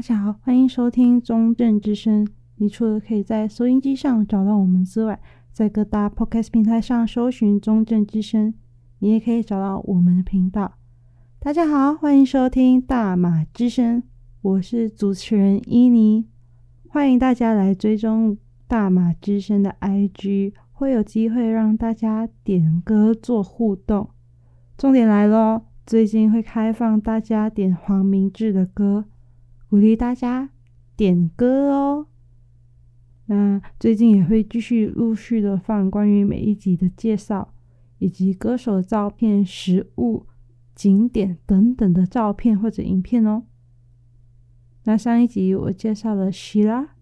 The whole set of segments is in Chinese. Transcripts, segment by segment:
大家好，欢迎收听中正之声。你除了可以在收音机上找到我们之外，在各大 Podcast 平台上搜寻中正之声，你也可以找到我们的频道。大家好，欢迎收听大马之声，我是主持人伊妮。欢迎大家来追踪大马之声的 IG，会有机会让大家点歌做互动。重点来喽，最近会开放大家点黄明志的歌。鼓励大家点歌哦。那最近也会继续陆续的放关于每一集的介绍，以及歌手的照片、食物、景点等等的照片或者影片哦。那上一集我介绍了希拉，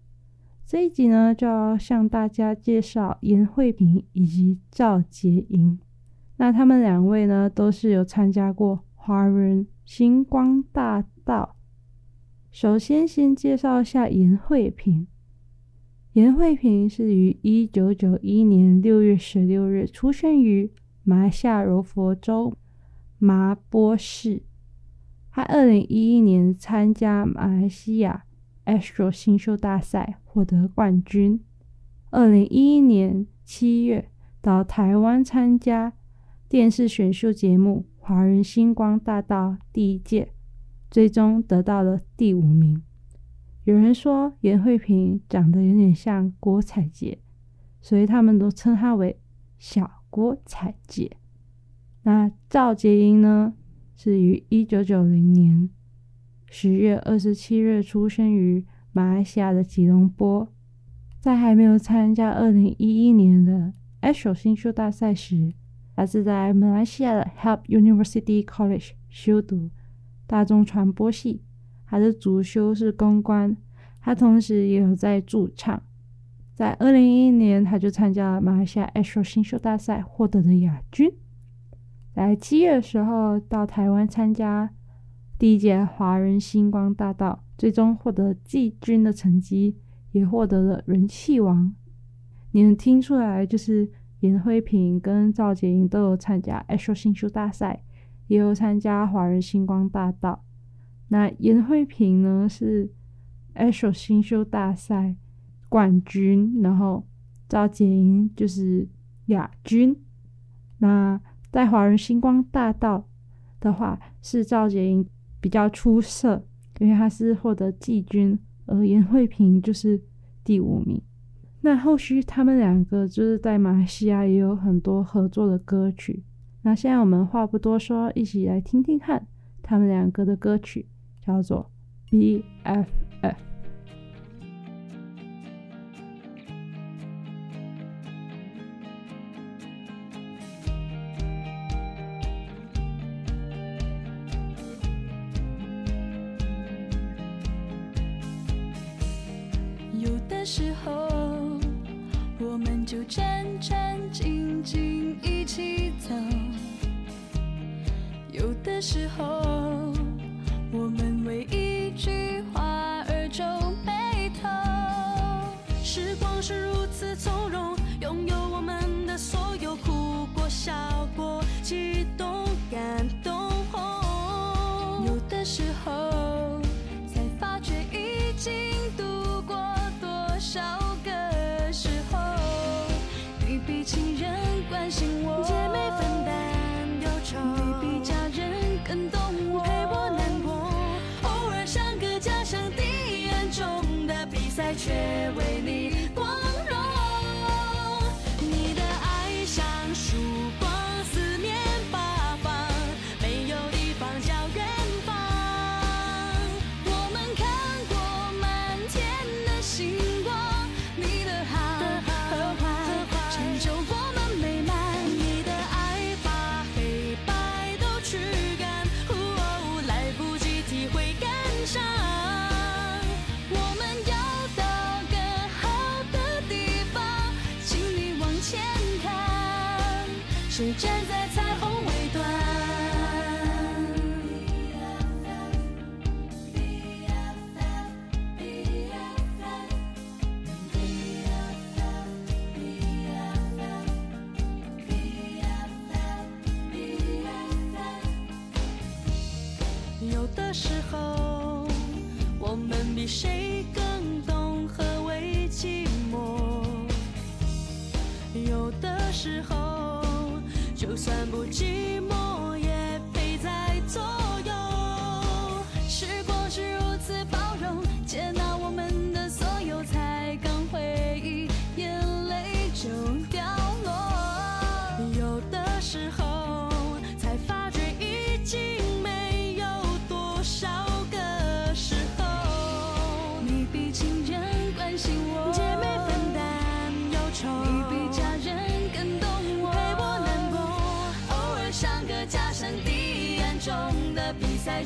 这一集呢就要向大家介绍颜慧萍以及赵洁莹。那他们两位呢都是有参加过华人星光大道。首先，先介绍一下颜慧萍。颜慧萍是于一九九一年六月十六日出生于马来西亚柔佛州麻波市。她二零一一年参加马来西亚 Astro 新秀大赛获得冠军。二零一一年七月到台湾参加电视选秀节目《华人星光大道》第一届。最终得到了第五名。有人说颜慧萍长得有点像郭采洁，所以他们都称她为小郭采洁。那赵洁英呢，是于一九九零年十月二十七日出生于马来西亚的吉隆坡，在还没有参加二零一一年的 ASO 新秀大赛时，她是在马来西亚的 Help University College 修读。大众传播系，他的主修是公关，他同时也有在驻唱。在二零一一年，他就参加了马来西亚 ASO 新秀大赛，获得了亚军。在七月的时候，到台湾参加第一届华人星光大道，最终获得季军的成绩，也获得了人气王。你能听出来，就是颜慧萍跟赵洁莹都有参加 ASO 新秀大赛。也有参加华人星光大道。那颜慧萍呢是 Astro 新秀大赛冠军，然后赵洁莹就是亚军。那在华人星光大道的话，是赵洁莹比较出色，因为她是获得季军，而颜慧萍就是第五名。那后续他们两个就是在马来西亚也有很多合作的歌曲。那现在我们话不多说，一起来听听看他们两个的歌曲，叫做《BFF》。有的时候，我们就战战兢兢一起走。的时候，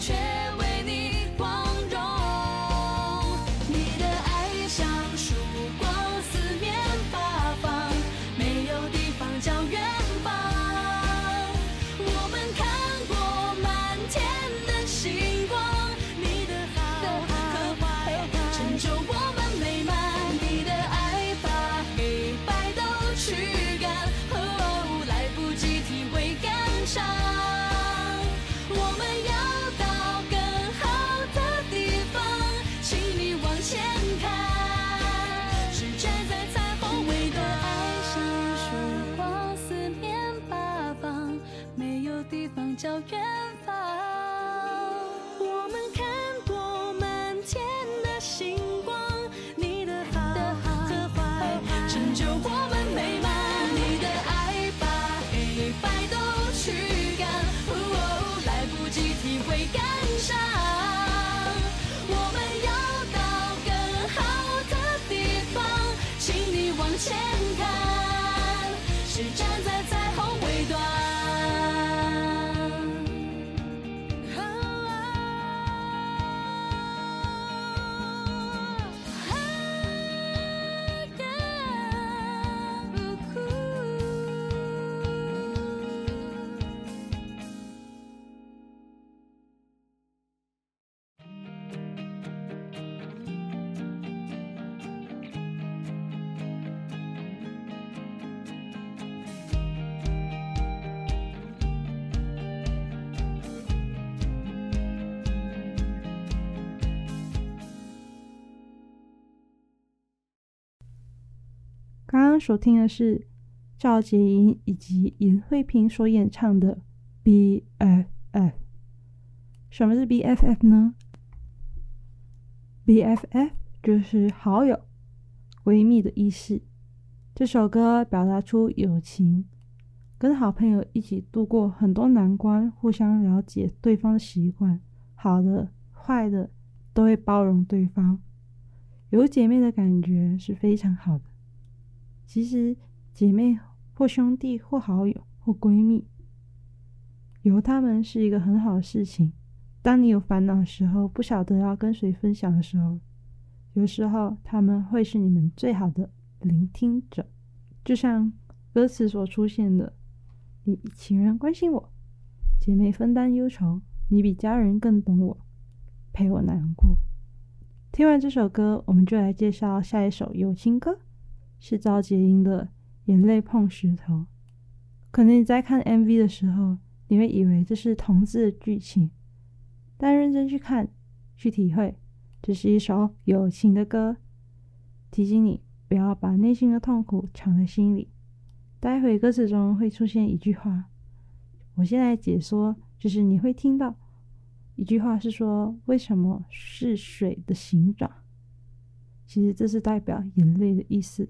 比刚所听的是赵洁莹以及尹慧萍所演唱的《BFF》。什么是 BFF 呢？BFF 就是好友、闺蜜的意思。这首歌表达出友情，跟好朋友一起度过很多难关，互相了解对方的习惯，好的、坏的都会包容对方，有姐妹的感觉是非常好的。其实，姐妹或兄弟或好友或闺蜜，有他们是一个很好的事情。当你有烦恼的时候，不晓得要跟谁分享的时候，有时候他们会是你们最好的聆听者。就像歌词所出现的：“你比情人关心我，姐妹分担忧愁，你比家人更懂我，陪我难过。”听完这首歌，我们就来介绍下一首友情歌。是赵洁莹的《眼泪碰石头》。可能你在看 MV 的时候，你会以为这是同志的剧情，但认真去看、去体会，这是一首友情的歌，提醒你不要把内心的痛苦藏在心里。待会歌词中会出现一句话，我现在解说，就是你会听到一句话是说：“为什么是水的形状？”其实这是代表眼泪的意思。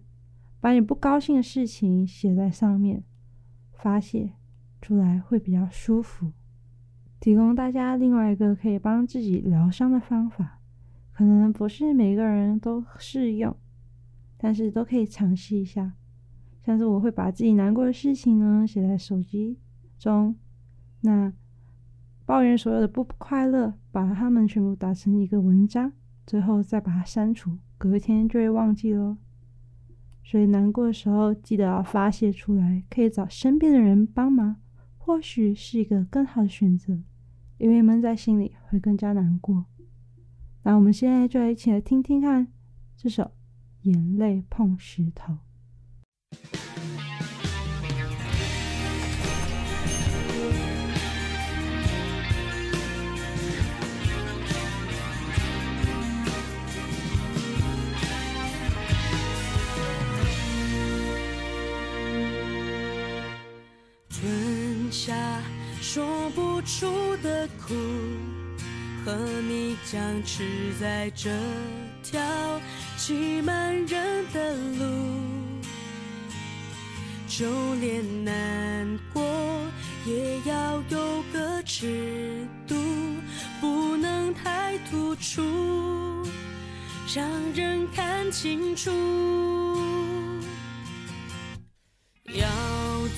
把你不高兴的事情写在上面，发泄出来会比较舒服。提供大家另外一个可以帮自己疗伤的方法，可能不是每个人都适用，但是都可以尝试一下。像是我会把自己难过的事情呢写在手机中，那抱怨所有的不快乐，把它们全部打成一个文章，最后再把它删除，隔天就会忘记喽。所以难过的时候，记得要发泄出来，可以找身边的人帮忙，或许是一个更好的选择，因为闷在心里会更加难过。那我们现在就来一起来听听看这首《眼泪碰石头》。说不出的苦，和你僵持在这条挤满人的路，就连难过也要有个尺度，不能太突出，让人看清楚。要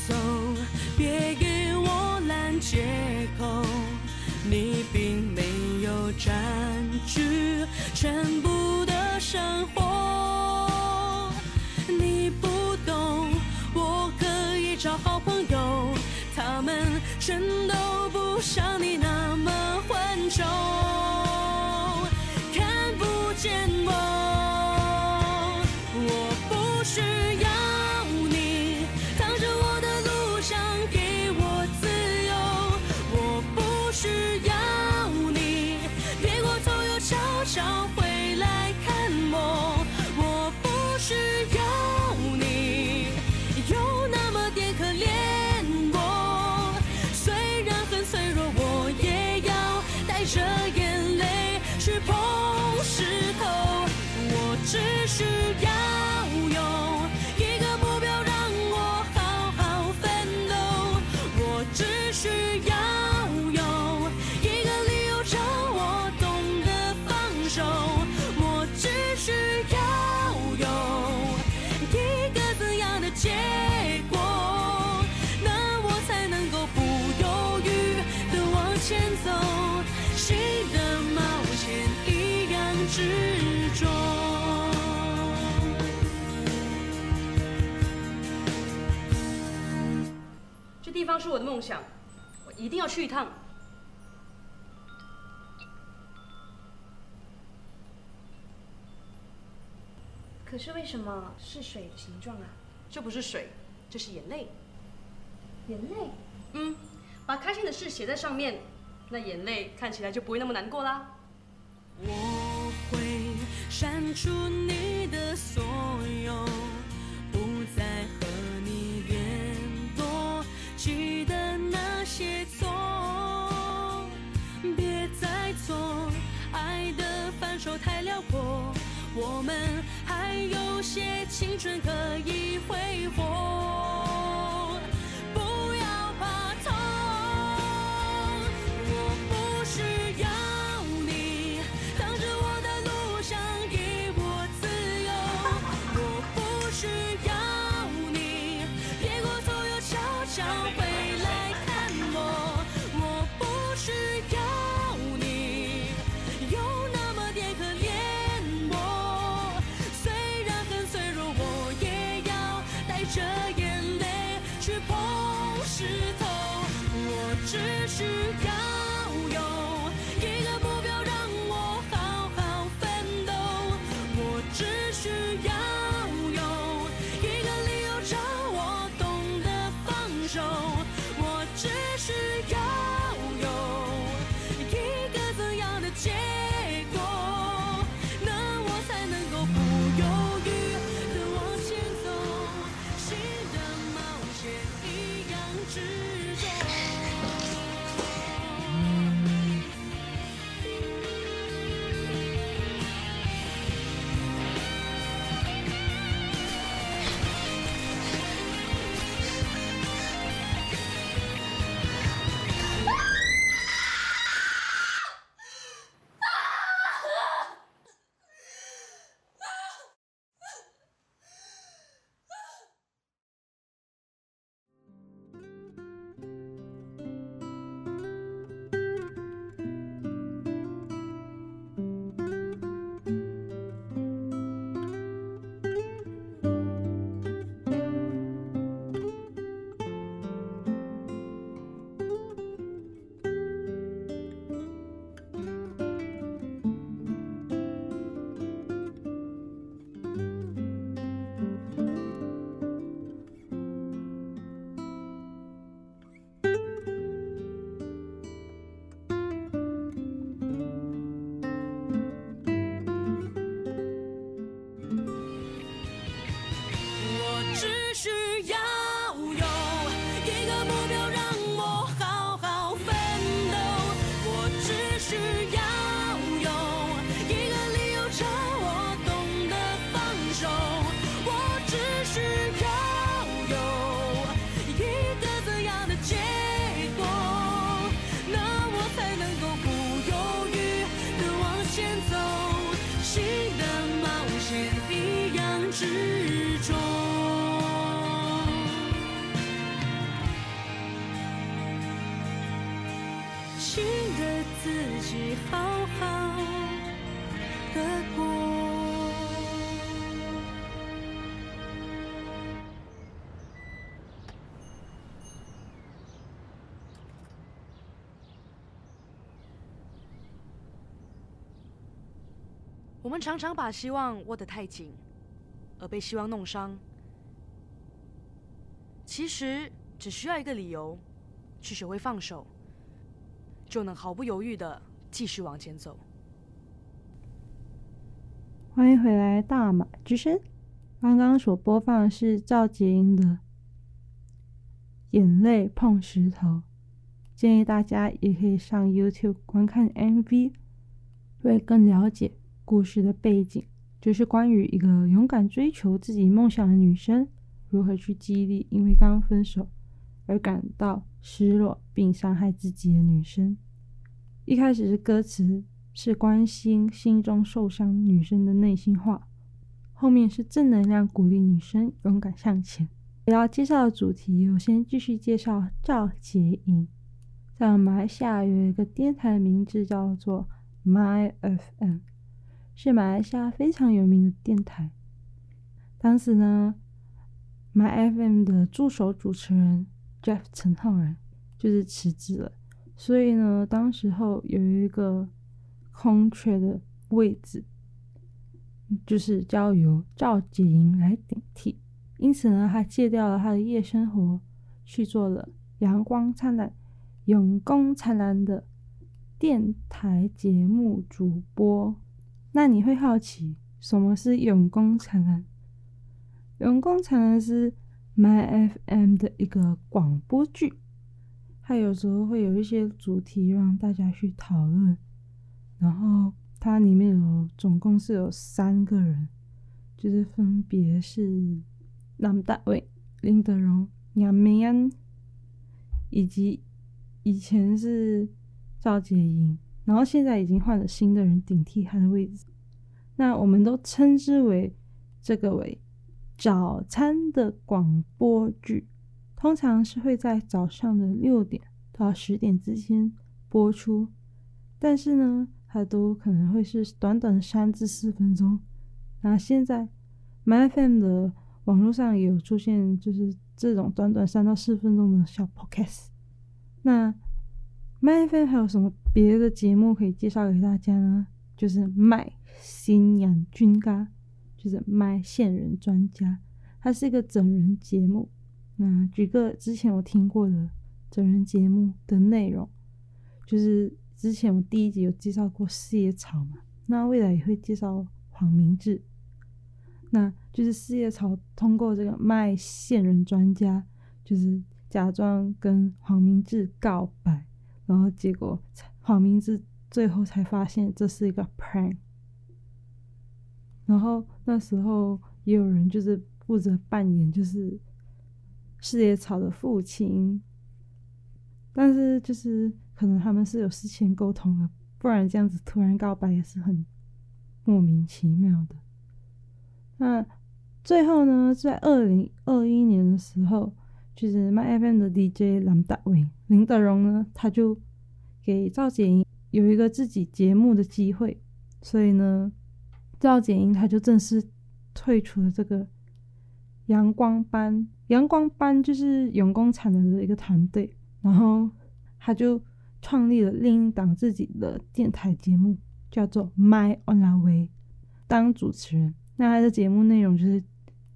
走，别借口，你并没有占据全部的生活。你不懂，我可以找好朋友，他们全都不像你那么混浊。是我的梦想，我一定要去一趟。可是为什么是水的形状啊？这不是水，这是眼泪。眼泪？嗯，把开心的事写在上面，那眼泪看起来就不会那么难过啦。我会删除你的所有，我们还有些青春可以挥霍。自己好好的过。我们常常把希望握得太紧，而被希望弄伤。其实只需要一个理由，去学会放手，就能毫不犹豫的继续往前走。欢迎回来，大马之声。刚刚所播放的是赵洁莹的《眼泪碰石头》，建议大家也可以上 YouTube 观看 MV，会更了解。故事的背景就是关于一个勇敢追求自己梦想的女生，如何去激励因为刚分手而感到失落并伤害自己的女生。一开始是歌词是关心心中受伤女生的内心话，后面是正能量鼓励女生勇敢向前。我要介绍的主题，我先继续介绍赵洁莹，在马来西亚有一个电台名字叫做 My FM。是马来西亚非常有名的电台。当时呢，My FM 的助手主持人 Jeff 陈浩然就是辞职了，所以呢，当时候有一个空缺的位置，就是交由赵洁莹来顶替。因此呢，他戒掉了他的夜生活，去做了阳光灿烂、永光灿烂的电台节目主播。那你会好奇什么是永光灿烂？永光灿烂是 My FM 的一个广播剧，它有时候会有一些主题让大家去讨论。然后它里面有总共是有三个人，就是分别是林德伟、林德荣、杨明安，以及以前是赵洁莹。然后现在已经换了新的人顶替他的位置，那我们都称之为这个为早餐的广播剧，通常是会在早上的六点到十点之间播出，但是呢，它都可能会是短短三至四分钟。那现在 MyFM 的网络上也有出现，就是这种短短三到四分钟的小 Podcast。那 MyFM 还有什么别的节目可以介绍给大家呢？就是卖新阳君嘎，就是卖线人专家，它是一个整人节目。那举个之前我听过的整人节目的内容，就是之前我第一集有介绍过四叶草嘛，那未来也会介绍黄明志。那就是四叶草通过这个卖线人专家，就是假装跟黄明志告白。然后结果黄明志最后才发现这是一个 prank，然后那时候也有人就是负责扮演就是四叶草的父亲，但是就是可能他们是有事先沟通的，不然这样子突然告白也是很莫名其妙的。那最后呢，在二零二一年的时候。就是 My FM 的 DJ 林德荣，林德荣呢，他就给赵洁莹有一个自己节目的机会，所以呢，赵简英他就正式退出了这个阳光班。阳光班就是永工厂的一个团队，然后他就创立了另一档自己的电台节目，叫做 My Online Way，当主持人。那他的节目内容就是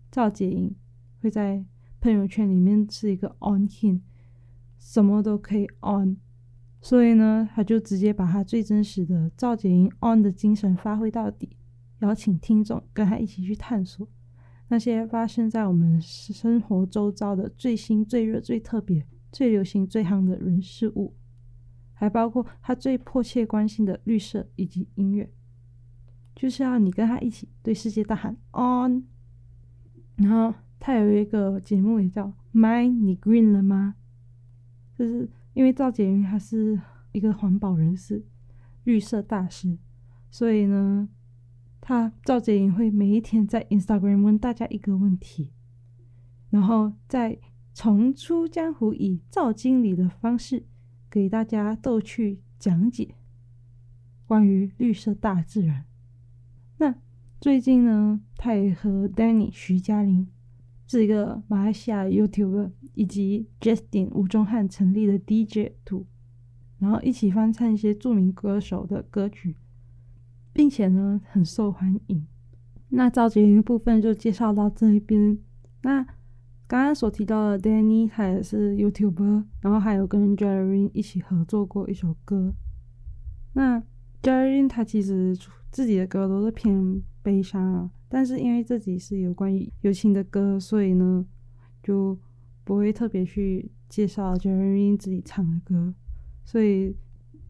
赵简英会在。朋友圈里面是一个 on king，什么都可以 on，所以呢，他就直接把他最真实的赵洁莹 on 的精神发挥到底，邀请听众跟他一起去探索。那些发生在我们生活周遭的最新、最热、最特别、最流行、最夯的人事物，还包括他最迫切关心的绿色以及音乐，就是要你跟他一起对世界大喊 on，然后。他有一个节目也叫《My 你 Green 了吗》，就是因为赵洁莹她是一个环保人士、绿色大师，所以呢，他赵洁莹会每一天在 Instagram 问大家一个问题，然后再重出江湖以赵经理的方式给大家逗趣讲解，关于绿色大自然。那最近呢，他也和 Danny 徐佳玲这个马来西亚 YouTuber 以及 Justin 吴宗汉成立的 DJ 组然后一起翻唱一些著名歌手的歌曲，并且呢很受欢迎。那赵洁玲部分就介绍到这一边。那刚刚所提到的 Danny，他也是 YouTuber，然后还有跟 Jerry 一起合作过一首歌。那 Jerry 他其实自己的歌都是偏悲伤啊，但是因为自己是有关于友情的歌，所以呢就不会特别去介绍 Jerry 自己唱的歌。所以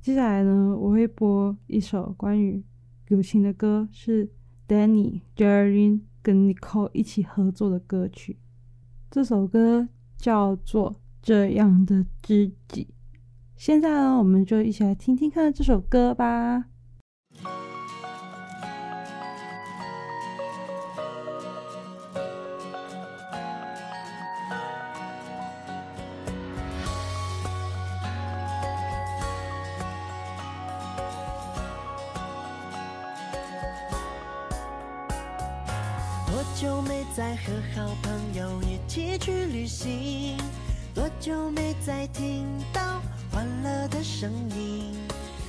接下来呢，我会播一首关于友情的歌，是 Danny、Jerry 跟 Nicole 一起合作的歌曲。这首歌叫做《这样的知己》。现在呢，我们就一起来听听看这首歌吧。久没再和好朋友一起去旅行？多久没再听到欢乐的声音？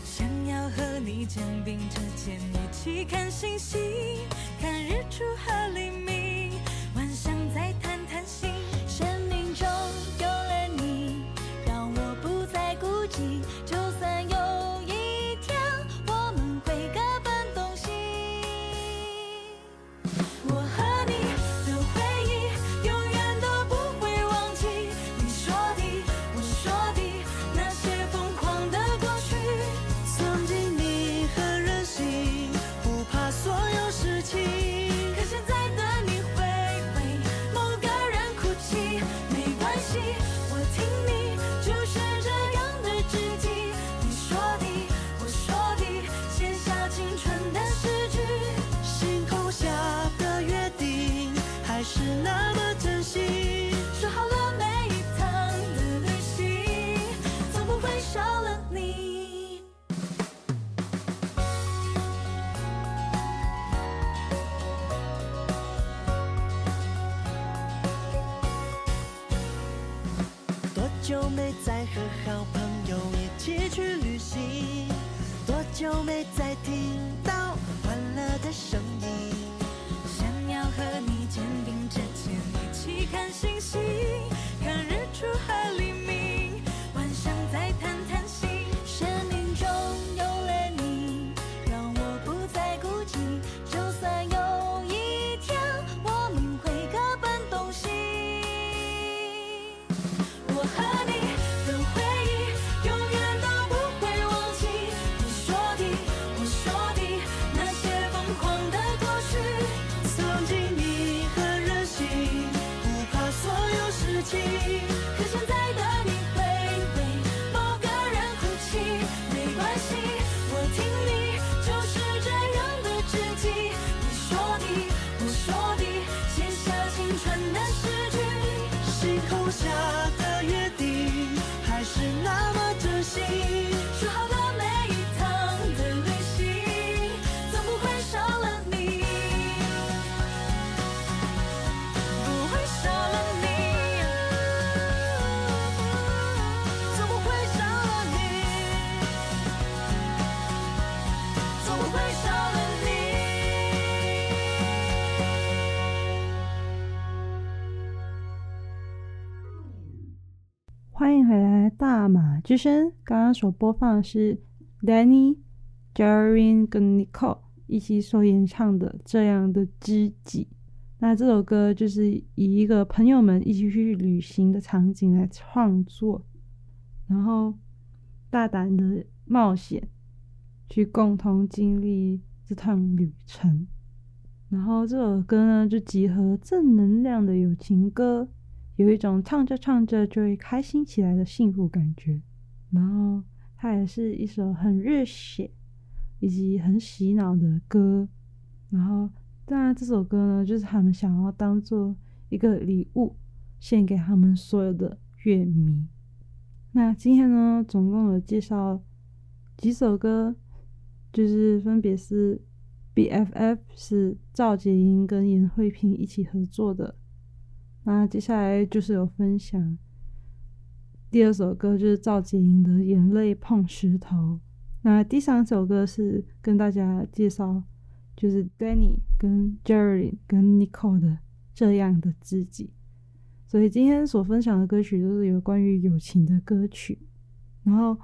想要和你肩并着肩一起看星星，看日出和黎明，之声。刚刚所播放的是 Danny、Jerry 跟 Nicole 一起所演唱的《这样的知己》。那这首歌就是以一个朋友们一起去旅行的场景来创作，然后大胆的冒险，去共同经历这趟旅程。然后这首歌呢，就集合正能量的友情歌。有一种唱着唱着就会开心起来的幸福感觉，然后它也是一首很热血以及很洗脑的歌，然后当然这首歌呢，就是他们想要当做一个礼物献给他们所有的乐迷。那今天呢，总共有介绍几首歌，就是分别是 BFF 是赵洁莹跟严慧萍一起合作的。那接下来就是有分享第二首歌，就是赵洁莹的《眼泪碰石头》。那第三首歌是跟大家介绍，就是 Danny 跟 Jerry 跟 Nicole 的这样的自己。所以今天所分享的歌曲都是有关于友情的歌曲。然后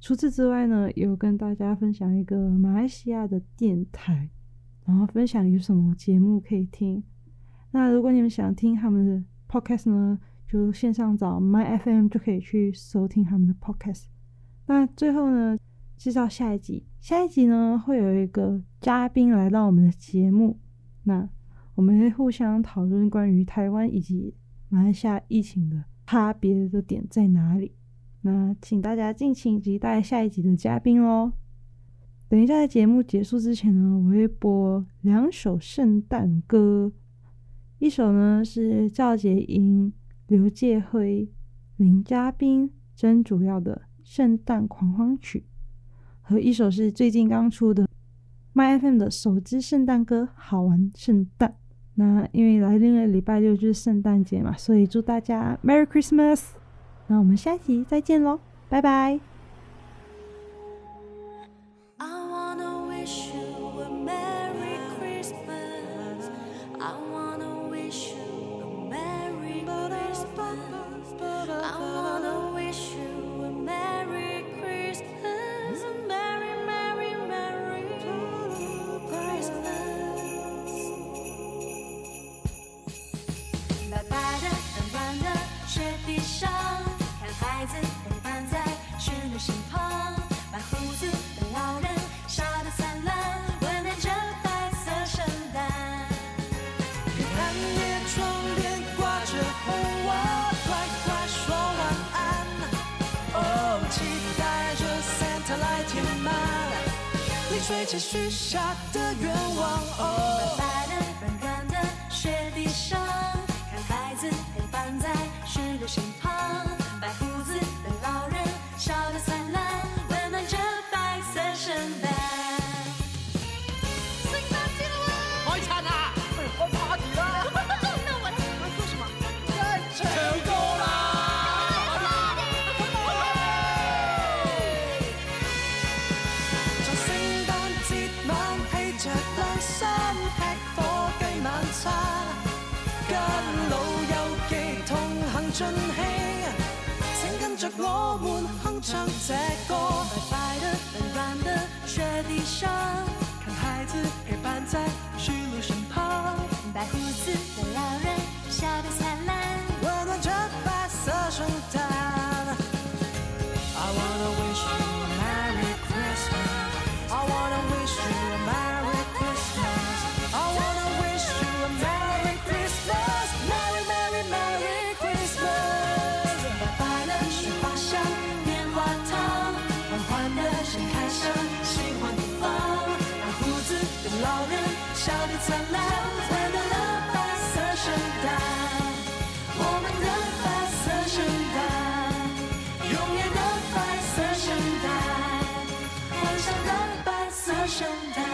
除此之外呢，有跟大家分享一个马来西亚的电台，然后分享有什么节目可以听。那如果你们想听他们的 podcast 呢，就线上找 My FM 就可以去收听他们的 podcast。那最后呢，介绍下一集。下一集呢，会有一个嘉宾来到我们的节目，那我们会互相讨论关于台湾以及马来西亚疫情的差别的点在哪里。那请大家敬请期待下一集的嘉宾哦。等一下在节目结束之前呢，我会播两首圣诞歌。一首呢是赵杰英、刘介辉、林嘉宾真主要的《圣诞狂欢曲》，和一首是最近刚出的 My FM 的首支圣诞歌《好玩圣诞》。那因为来另一个礼拜六就是圣诞节嘛，所以祝大家 Merry Christmas！那我们下期再见喽，拜拜。行尽兴，请跟着我们哼唱这歌。白白的、软软的雪地上，看孩子陪伴在石榴身旁，白胡子灿烂，灿烂了白色圣诞，我们的白色圣诞，永远的白色圣诞，幻想的白色圣诞。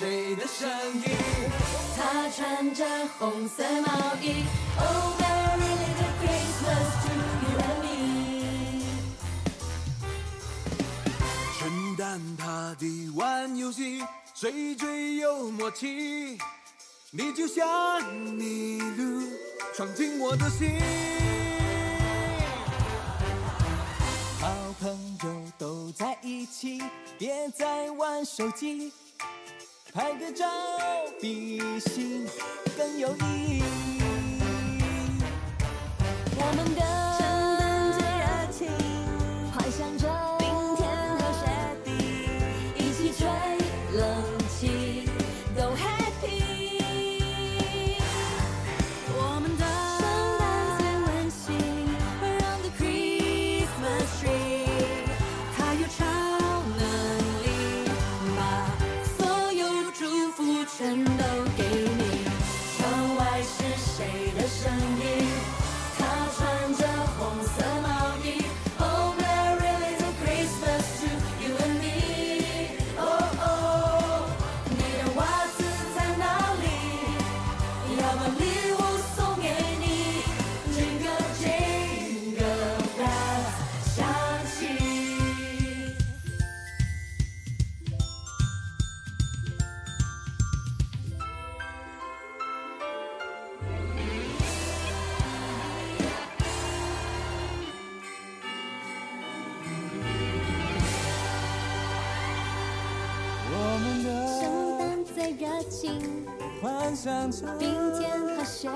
谁的声音？他穿着红色毛衣。Oh, Merry little Christmas to you and me。圣诞趴地玩游戏，最最有默契。你就像麋鹿，闯进我的心。好朋友都在一起，别再玩手机。拍个照比心更有意义。我们的。冰天和雪